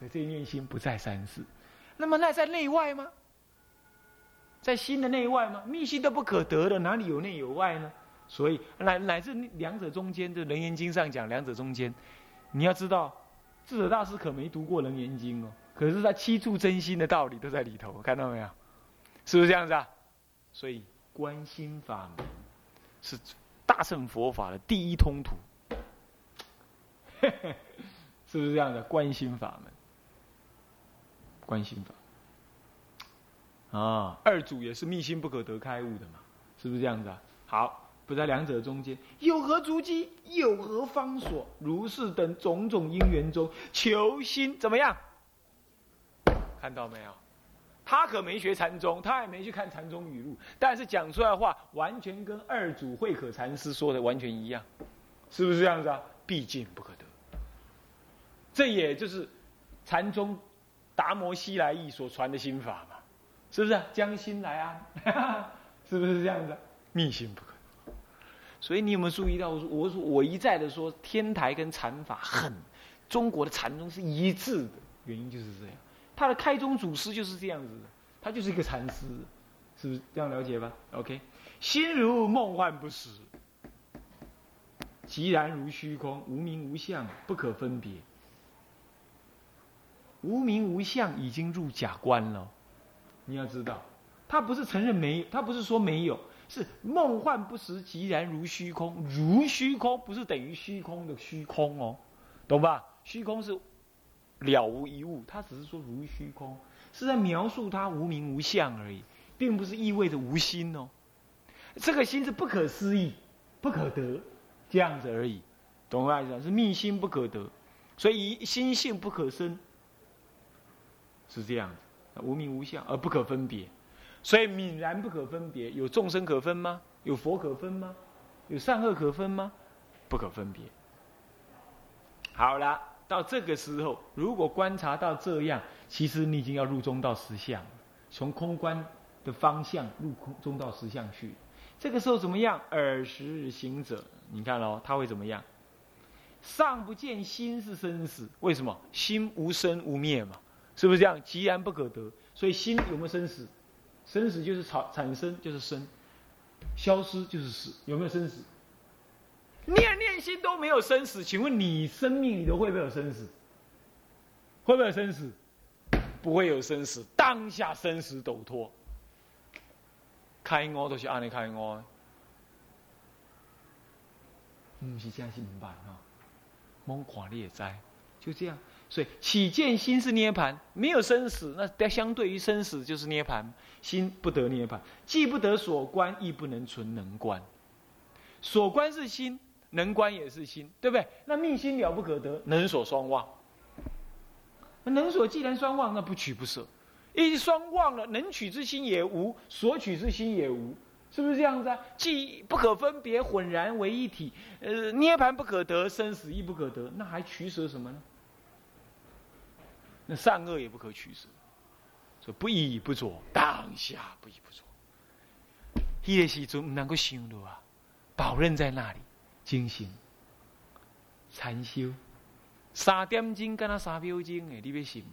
所以这念心不在三世。那么那在内外吗？在心的内外吗？密心都不可得的，哪里有内有外呢？所以乃乃至两者中间，就《楞严经》上讲两者中间，你要知道，智者大师可没读过《楞严经》哦，可是他七处真心的道理都在里头，看到没有？是不是这样子啊？所以观心法门是大乘佛法的第一通途，是不是这样的？观心法门，观心法啊，二祖也是密心不可得开悟的嘛，是不是这样子啊？好。不在两者中间，有何足迹？有何方所？如是等种种因缘中求心怎么样？看到没有？他可没学禅宗，他也没去看禅宗语录，但是讲出来的话，完全跟二祖慧可禅师说的完全一样，是不是这样子啊？毕竟不可得。这也就是禅宗达摩西来意所传的心法嘛，是不是？将心来安，是不是这样子？密心不可。所以你有没有注意到？我说，我，我一再的说，天台跟禅法很，中国的禅宗是一致的，原因就是这样。他的开宗祖师就是这样子的，他就是一个禅师，是不是这样了解吧？OK，心如梦幻不实，寂然如虚空，无名无相，不可分别。无名无相已经入假观了，你要知道，他不是承认没有，他不是说没有。是梦幻不实，即然如虚空。如虚空不是等于虚空的虚空哦，懂吧？虚空是了无一物，他只是说如虚空，是在描述它无名无相而已，并不是意味着无心哦。这个心是不可思议、不可得这样子而已，懂我意思？是密心不可得，所以心性不可生，是这样子，无名无相而不可分别。所以泯然不可分别，有众生可分吗？有佛可分吗？有善恶可分吗？不可分别。好了，到这个时候，如果观察到这样，其实你已经要入中道实相，从空观的方向入空中道实相去。这个时候怎么样？耳识行者，你看喽，他会怎么样？上不见心是生死，为什么？心无生无灭嘛，是不是这样？极然不可得，所以心有没有生死？生死就是产产生就是生，消失就是死，有没有生死？念念心都没有生死，请问你生命里头会不会有生死？会不会有生死？不会有生死，当下生死抖脱。开悟都是按你开悟，不是这样是明白哈？蒙看你也知，就这样。所以起见心是涅盘，没有生死，那相对于生死就是涅盘。心不得涅盘，既不得所观，亦不能存能观。所观是心，能观也是心，对不对？那命心了不可得，能所双忘。能所既然双忘，那不取不舍。一双忘了，能取之心也无，所取之心也无，是不是这样子啊？既不可分别，浑然为一体。呃，涅盘不可得，生死亦不可得，那还取舍什么呢？那善恶也不可取舍，说不依不着，当下不依不着。迄个时阵唔能够想到啊，宝刃在那里，精行禅修，三点钟跟他三秒钟诶，你要信？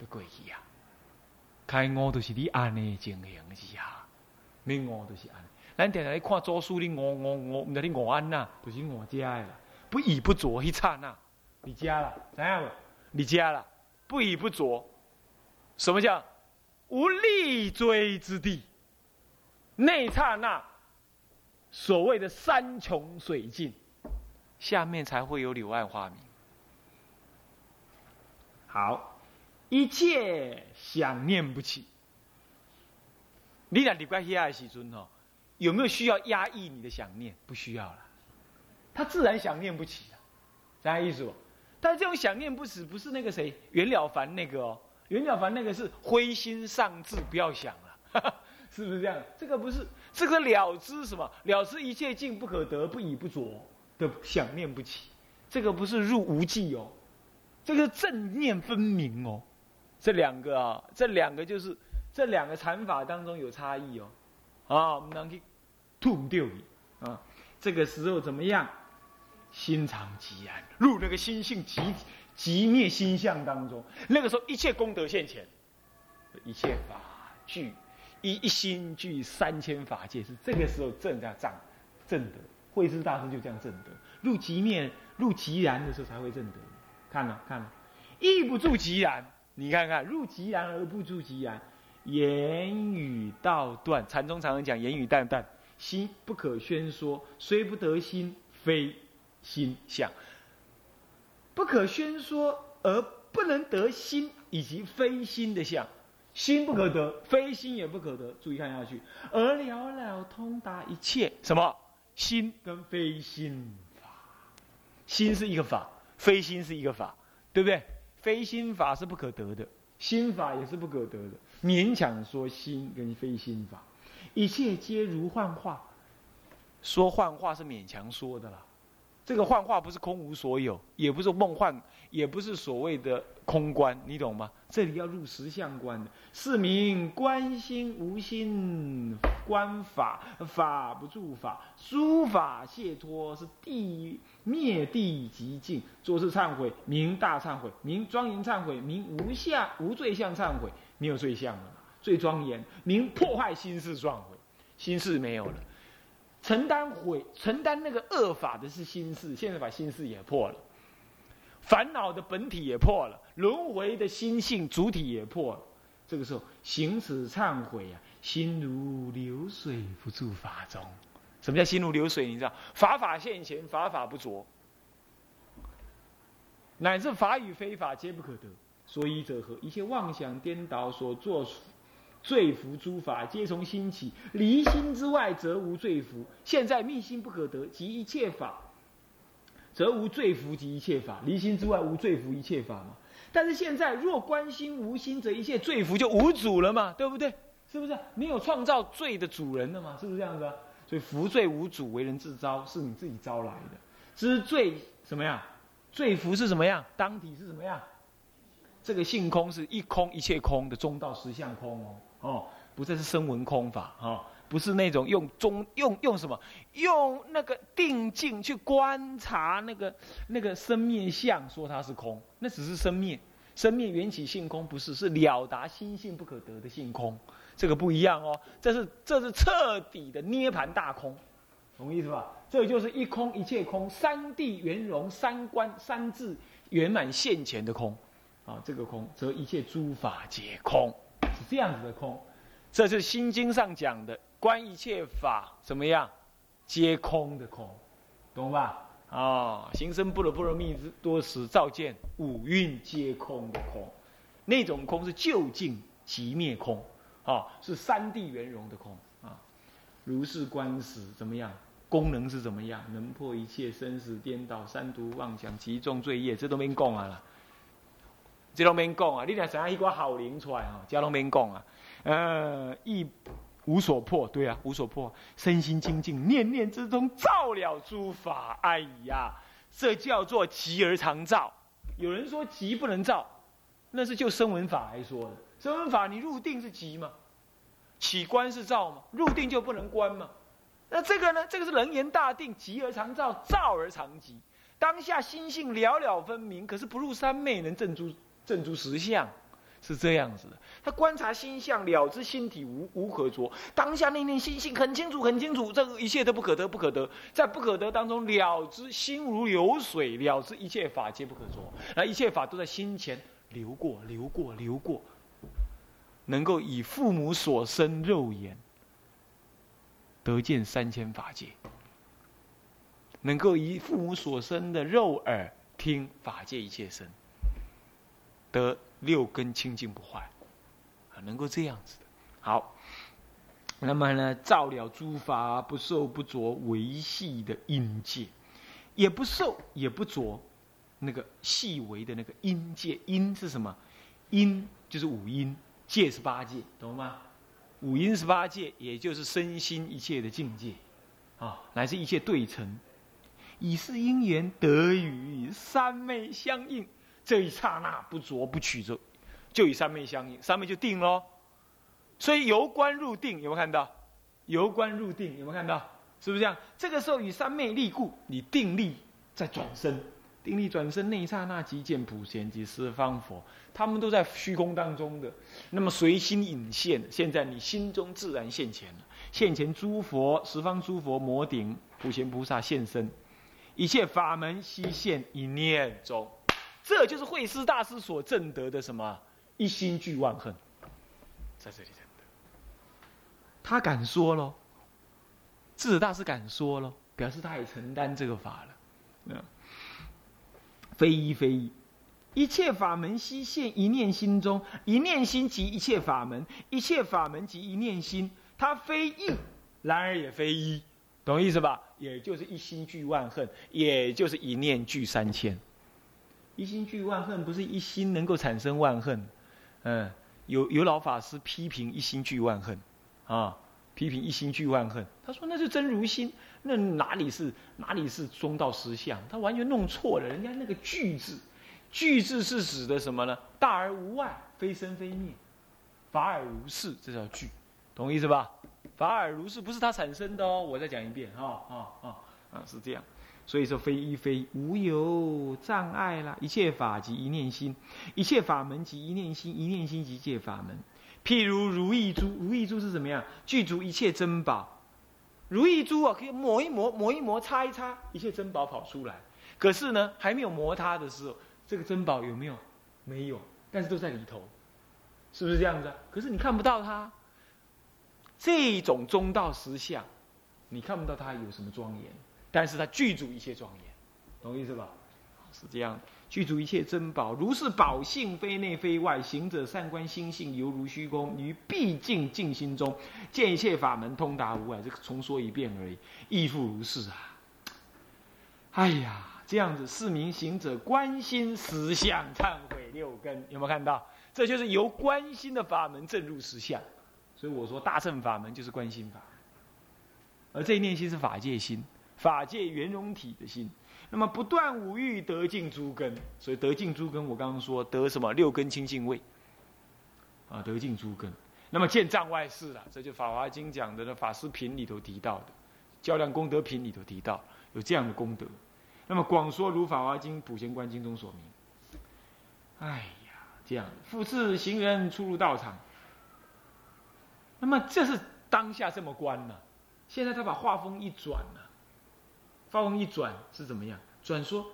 都过去啊！开悟都是你安尼情形之下，你悟都是安。咱定定看祖书，你悟悟悟，唔知你悟安呐，就是悟家啦。不依不着，迄刹那，你家啦，知影无？你家了，不以不着，什么叫无立锥之地？那刹那，所谓的山穷水尽，下面才会有柳暗花明。好，一切想念不起。你俩离开黑暗时尊哦，有没有需要压抑你的想念？不需要了，他自然想念不起了，啥意思不？但这种想念不死，不是那个谁袁了凡那个哦，袁了凡那个是灰心丧志，不要想了，是不是这样？这个不是，这个了知什么？了知一切境不可得，不以不着的想念不起，这个不是入无记哦，这个正念分明哦，这两个啊，这两个就是这两个禅法当中有差异哦，啊，我们能去吐掉你啊，这个时候怎么样？心常极然，入那个心性极极灭心相当中，那个时候一切功德现前，一切法具一一心具三千法界，是这个时候正在障正德。慧智大师就这样正德，入极灭入极然的时候才会正德。看了看了，亦不住即然。你看看入极然而不住即然，言语道断。禅宗常常讲言语淡淡，心不可宣说，虽不得心，非心相。不可宣说而不能得心，以及非心的相，心不可得，非心也不可得。注意看下去，而了了通达一切什么心跟非心法，心是一个法。非心是一个法，对不对？非心法是不可得的，心法也是不可得的。勉强说心跟非心法，一切皆如幻化。说幻化是勉强说的啦。这个幻化不是空无所有，也不是梦幻，也不是所谓的空观，你懂吗？这里要入实相观的，是名观心无心，观法法不住法，诸法解脱是地灭地极境，做事忏悔，名大忏悔，名庄严忏悔，名无相无罪相忏悔，没有罪相了，最庄严，名破坏心事忏悔，心事没有了。承担毁承担那个恶法的是心事，现在把心事也破了，烦恼的本体也破了，轮回的心性主体也破了。这个时候行此忏悔啊，心如流水不住法中。什么叫心如流水？你知道，法法现前，法法不着，乃至法与非法皆不可得。所以者何？一切妄想颠倒所作。罪福诸法皆从心起，离心之外则无罪福。现在密心不可得，即一切法，则无罪福及一切法。离心之外无罪福一切法嘛？但是现在若观心无心，则一切罪福就无主了嘛？对不对？是不是？没有创造罪的主人了嘛？是不是这样子？所以福罪无主，为人自招，是你自己招来的。知罪什么样？罪福是什么样？当体是什么样？这个性空是一空一切空的中道实相空哦。哦，不再是声闻空法啊，不是那种用中用用什么？用那个定境去观察那个那个生灭相，说它是空，那只是生灭，生灭缘起性空，不是是了达心性不可得的性空，这个不一样哦，这是这是彻底的涅盘大空，懂意思吧？这就是一空一切空，三地圆融，三观三智圆满现前的空，啊，这个空则一切诸法皆空。是这样子的空，这是《心经》上讲的，观一切法怎么样，皆空的空，懂吧？啊，行深般若波罗蜜多时，照见五蕴皆空的空，那种空是究竟即灭空，啊，是三谛圆融的空啊。如是观时怎么样？功能是怎么样？能破一切生死颠倒、三毒妄想、极重罪业，这都没讲啊了。这拢免讲啊！你若知影一个好灵出来吼，这拢免讲啊。呃，亦无所破，对啊，无所破，身心清净，念念之中照了诸法。哎呀，这叫做极而常照。有人说极不能照，那是就声闻法来说的。声闻法你入定是极嘛，起观是照嘛，入定就不能观嘛。那这个呢？这个是人言大定，极而常照，照而常极。当下心性了了分明，可是不入三昧，能证诸。正诸实相，是这样子的。他观察心相，了知心体无无可着。当下那念心性很清楚，很清楚，这个一切都不可得，不可得。在不可得当中，了知心如流水，了知一切法皆不可着。那一切法都在心前流过，流过，流过。能够以父母所生肉眼得见三千法界，能够以父母所生的肉耳听法界一切声。得六根清净不坏，啊，能够这样子的。好，那么呢，照了诸法不受不着维系的音界，也不受也不着那个细微的那个音界。音是什么？音就是五音，界是八界，懂吗？五音是八界，也就是身心一切的境界，啊，乃至一切对称，以是因缘得与三昧相应。这一刹那不着不取着，就与三昧相应，三昧就定喽。所以由观入定，有没有看到？由观入定，有没有看到？是不是这样？这个时候与三昧立故，你定力再转身，定力转身那一刹那即见普贤及十方佛，他们都在虚空当中的。那么随心引现，现在你心中自然现前了。现前诸佛十方诸佛摩顶普贤菩萨现身，一切法门悉现一念中。这就是慧师大师所证得的什么一心具万恨，在这里证得。他敢说喽，智者大师敢说喽，表示他也承担这个法了。嗯。非一非一，一切法门悉现一念心中，一念心即一切法门，一切法门即一念心。它非一，然而也非一，懂意思吧？也就是一心具万恨，也就是一念具三千。一心具万恨，不是一心能够产生万恨。嗯，有有老法师批评一心具万恨，啊，批评一心具万恨。他说那是真如心。那哪里是哪里是中道实相？他完全弄错了。人家那个“具”字，“具”字是指的什么呢？大而无外，非生非灭，法尔如是，这叫“具”，懂意思吧？法尔如是不是他产生的哦。我再讲一遍，哈啊啊啊，是这样。所以说，非一非无有障碍啦。一切法即一念心，一切法门即一念心，一念心即一切法门。譬如如意珠，如意珠是怎么样？具足一切珍宝。如意珠啊，可以磨一磨，磨一磨，擦一擦，一切珍宝跑出来。可是呢，还没有磨它的时候，这个珍宝有没有？没有，但是都在里头，是不是这样子？可是你看不到它。这种中道实相，你看不到它有什么庄严，但是他具足一切庄严，懂意思吧？是这样的。具足一切珍宝，如是宝性，非内非外。行者善观心性，犹如虚空。于毕竟静心中，见一切法门通达无碍。这个重说一遍而已，亦复如是啊！哎呀，这样子，四名行者观心实相，忏悔六根。有没有看到？这就是由观心的法门证入实相。所以我说，大乘法门就是观心法，而这一念心是法界心，法界圆融体的心。那么不断五欲得尽诸根，所以得尽诸根，我刚刚说得什么六根清净位，啊，得尽诸根。那么见障外事了，这就《法华经》讲的《法师品》里头提到的，《较量功德品》里头提到有这样的功德。那么广说如《法华经》《普贤观经》中所明。哎呀，这样复次行人出入道场，那么这是当下这么观呢？现在他把画风一转呢？发风一转是怎么样？转说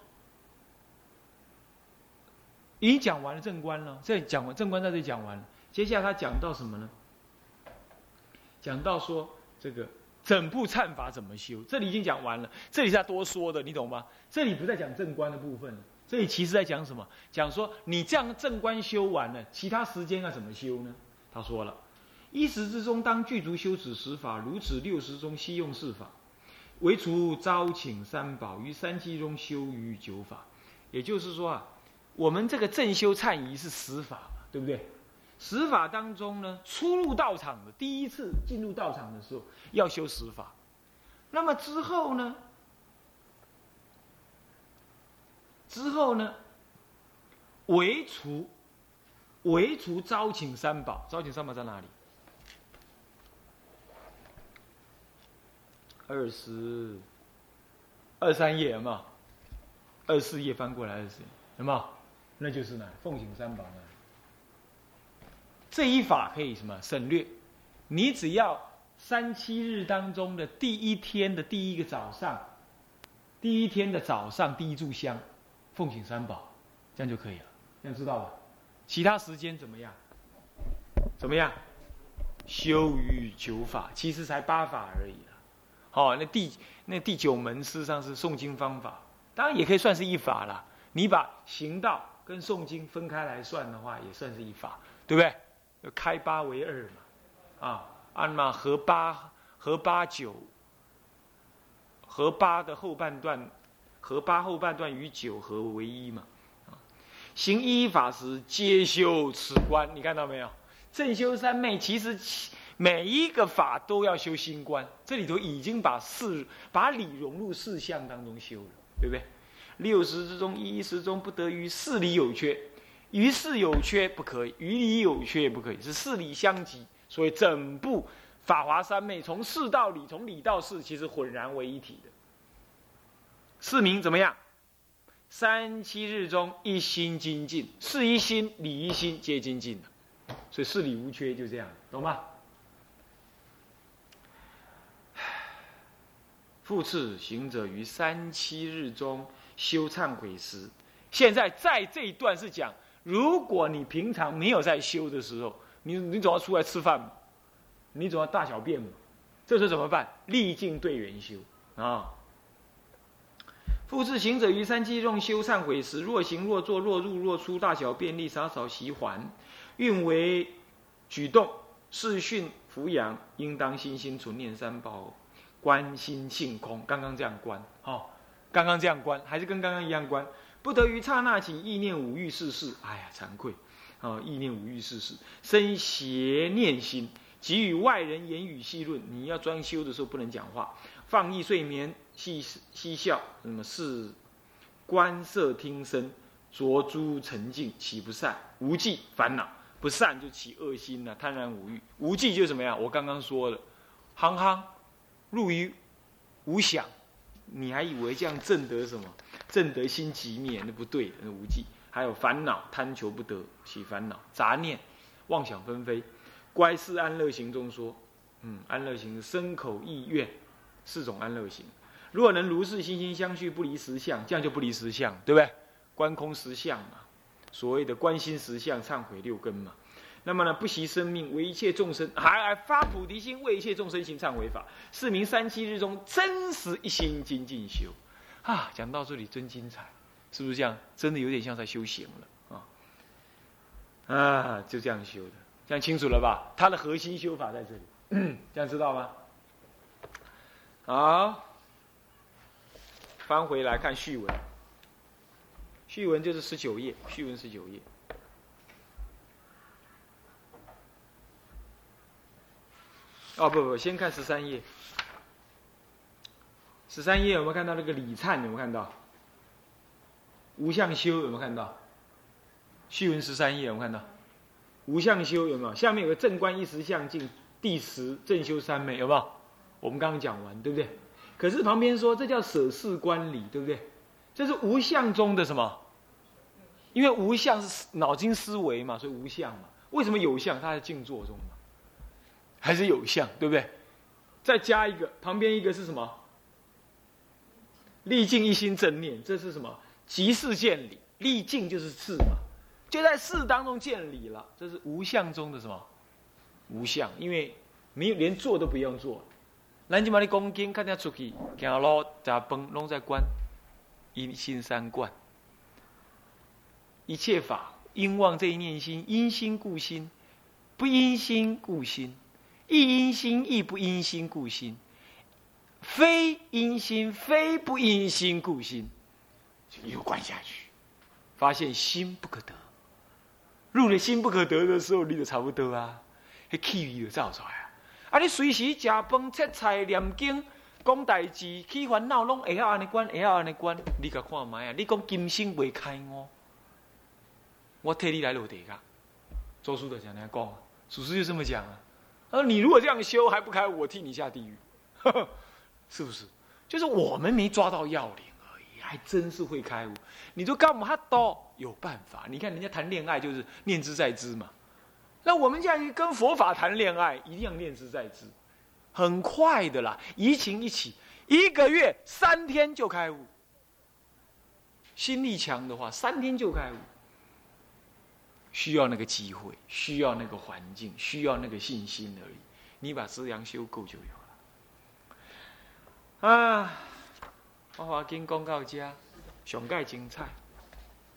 已经讲完了正观了，这讲完正观在这里讲完了，接下来他讲到什么呢？讲到说这个整部忏法怎么修，这里已经讲完了，这里是要多说的，你懂吗？这里不再讲正观的部分，这里其实在讲什么？讲说你这样正观修完了，其他时间要怎么修呢？他说了，一时之中当具足修此十法，如此六十中悉用四法。唯除招请三宝于三七中修于九法，也就是说啊，我们这个正修忏仪是十法嘛，对不对？十法当中呢，初入道场的第一次进入道场的时候要修十法，那么之后呢？之后呢？唯除唯除招请三宝，招请三宝在哪里？二十二三页嘛，二四页翻过来二十，什么？那就是呢，奉行三宝呢。这一法可以什么省略？你只要三七日当中的第一天的第一个早上，第一天的早上第一炷香，奉行三宝，这样就可以了。这样知道吧？其他时间怎么样？怎么样？修于九法，其实才八法而已。哦，那第那第九门事实上是诵经方法，当然也可以算是一法了。你把行道跟诵经分开来算的话，也算是一法，对不对？开八为二嘛，啊，按嘛合八合八九，合八的后半段，合八后半段与九合为一嘛，啊，行一法时皆修此观，你看到没有？正修三昧其实其。每一个法都要修心观，这里头已经把事把理融入事相当中修了，对不对？六十之中一时中不得于事理有缺，于事有缺不可以，于理有缺也不可以，是事理相及。所以整部法华三昧从事到理，从理到事，其实浑然为一体的。四名怎么样？三七日中一心精进，事一心、理一心皆精进所以事理无缺，就这样，懂吗？复次，行者于三七日中修忏悔时，现在在这一段是讲，如果你平常没有在修的时候，你你总要出来吃饭，你总要大小便嘛，这时候怎么办？历尽对缘修啊。复次，行者于三七日中修忏悔时，若行若坐若入若出，大小便利洒扫习还，运为举动，视训抚养，应当心心存念三宝。观心性空，刚刚这样观，哦，刚刚这样观，还是跟刚刚一样观，不得于刹那起意念五欲事事，哎呀，惭愧，啊，意念五欲事事，生邪念心，给予外人言语细论，你要专修的时候不能讲话，放逸睡眠，嬉嬉笑，那么是观色听声，着诸沉静，起不善，无忌烦恼，不善就起恶心了，贪婪无欲，无忌就什么呀？我刚刚说了，憨憨。入于无想，你还以为这样正得什么？正得心即灭，那不对，那无忌。还有烦恼，贪求不得，起烦恼，杂念，妄想纷飞。乖是安乐行中说，嗯，安乐行身口意愿四种安乐行。如果能如是心心相续，不离实相，这样就不离实相，对不对？观空实相嘛，所谓的观心实相，忏悔六根嘛。那么呢，不惜生命为一切众生，还还发菩提心为一切众生行忏悔法，是名三七日中真实一心精进修。啊，讲到这里真精彩，是不是这样？真的有点像在修行了啊！啊，就这样修的，这样清楚了吧？它的核心修法在这里，这样知道吗？好，翻回来看序文，序文就是十九页，序文十九页。哦不不，先看十三页。十三页有没有看到那个李灿？有没有看到？无相修有没有看到？序文十三页有没有看到？无相修有没有？下面有个正观一时相境，第十正修三昧有没有？我们刚刚讲完，对不对？可是旁边说这叫舍事观理，对不对？这是无相中的什么？因为无相是脑筋思维嘛，所以无相嘛。为什么有相？它在静坐中嘛。还是有相，对不对？再加一个，旁边一个是什么？历尽一心正念，这是什么？即事见理，历尽就是事嘛，就在事当中见理了。这是无相中的什么？无相，因为没有连做都不用做。南京把你恭敬看下出去，行路咋崩拢在观，一心三观，一切法因望这一念心，因心故心，不因心故心。亦因心，亦不因心故心；非因心，非不因心故心。就又观下去，发现心不可得。入了心不可得的时候，你就差不多啊，那气味就造出来啊。啊，你随时食饭、切菜、念经、讲代志、起烦恼，拢会晓安尼管，会晓安尼管。你甲看卖啊？你讲今生未开悟，我替你来落地噶。周书的讲那讲，祖师就这么讲啊。他说你如果这样修还不开悟，我替你下地狱，是不是？就是我们没抓到要领而已，还真是会开悟。你说干嘛都有办法？你看人家谈恋爱就是念之在之嘛。那我们这样跟佛法谈恋爱，一定要念之在之，很快的啦，移情一起，一个月三天就开悟。心力强的话，三天就开悟。需要那个机会，需要那个环境，需要那个信心而已。你把资粮修够就有了。啊，花花经讲到这，上盖精彩。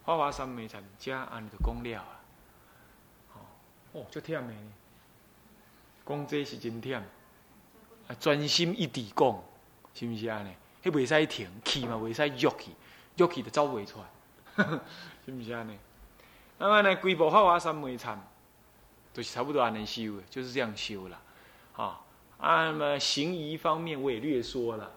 花花三昧禅家安就讲了啊。哦，足忝的。讲这是真忝，啊，专心一地讲，是不是安尼？迄袂使停，气嘛袂使喐去，喐去就走袂出来，是不是安尼？那么呢，规部法华三昧禅，就是差不多还能修的，就是这样修了，啊，那么行仪方面我也略说了，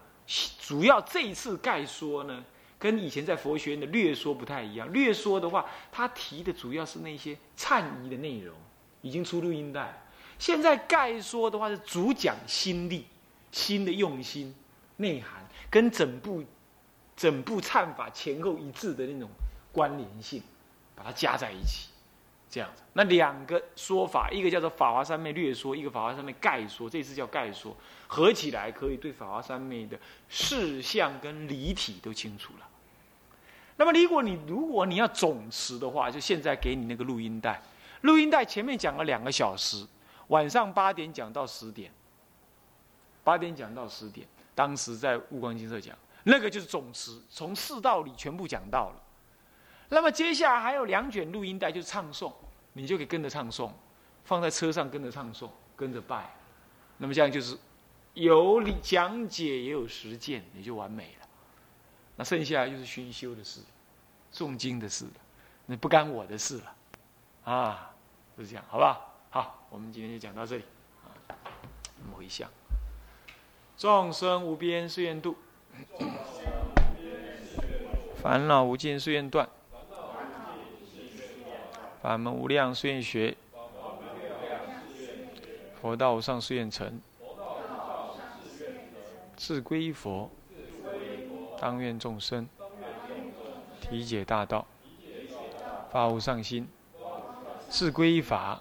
主要这一次概说呢，跟以前在佛学院的略说不太一样。略说的话，他提的主要是那些忏仪的内容，已经出录音带。现在概说的话是主讲心力、心的用心、内涵，跟整部整部忏法前后一致的那种关联性，把它加在一起，这样子。那两个说法，一个叫做《法华三昧略说》，一个《法华三昧概说》，这次叫概说，合起来可以对法华三昧的事项跟离体都清楚了。那么，如果你如果你要总持的话，就现在给你那个录音带，录音带前面讲了两个小时，晚上八点讲到十点，八点讲到十点，当时在悟光金色讲，那个就是总持，从四道里全部讲到了。那么接下来还有两卷录音带，就是唱诵，你就可以跟着唱诵，放在车上跟着唱诵，跟着拜。那么这样就是有理讲解，也有实践，也就完美了。那剩下就是熏修的事，诵经的事了，那不干我的事了，啊，就是这样，好不好？好，我们今天就讲到这里，啊，我们回向，众生无边誓愿度，烦恼无尽誓愿断，法门无量誓愿学，佛道无上誓愿成，自归佛。当愿众生。体解大道，发无上心，自归依法。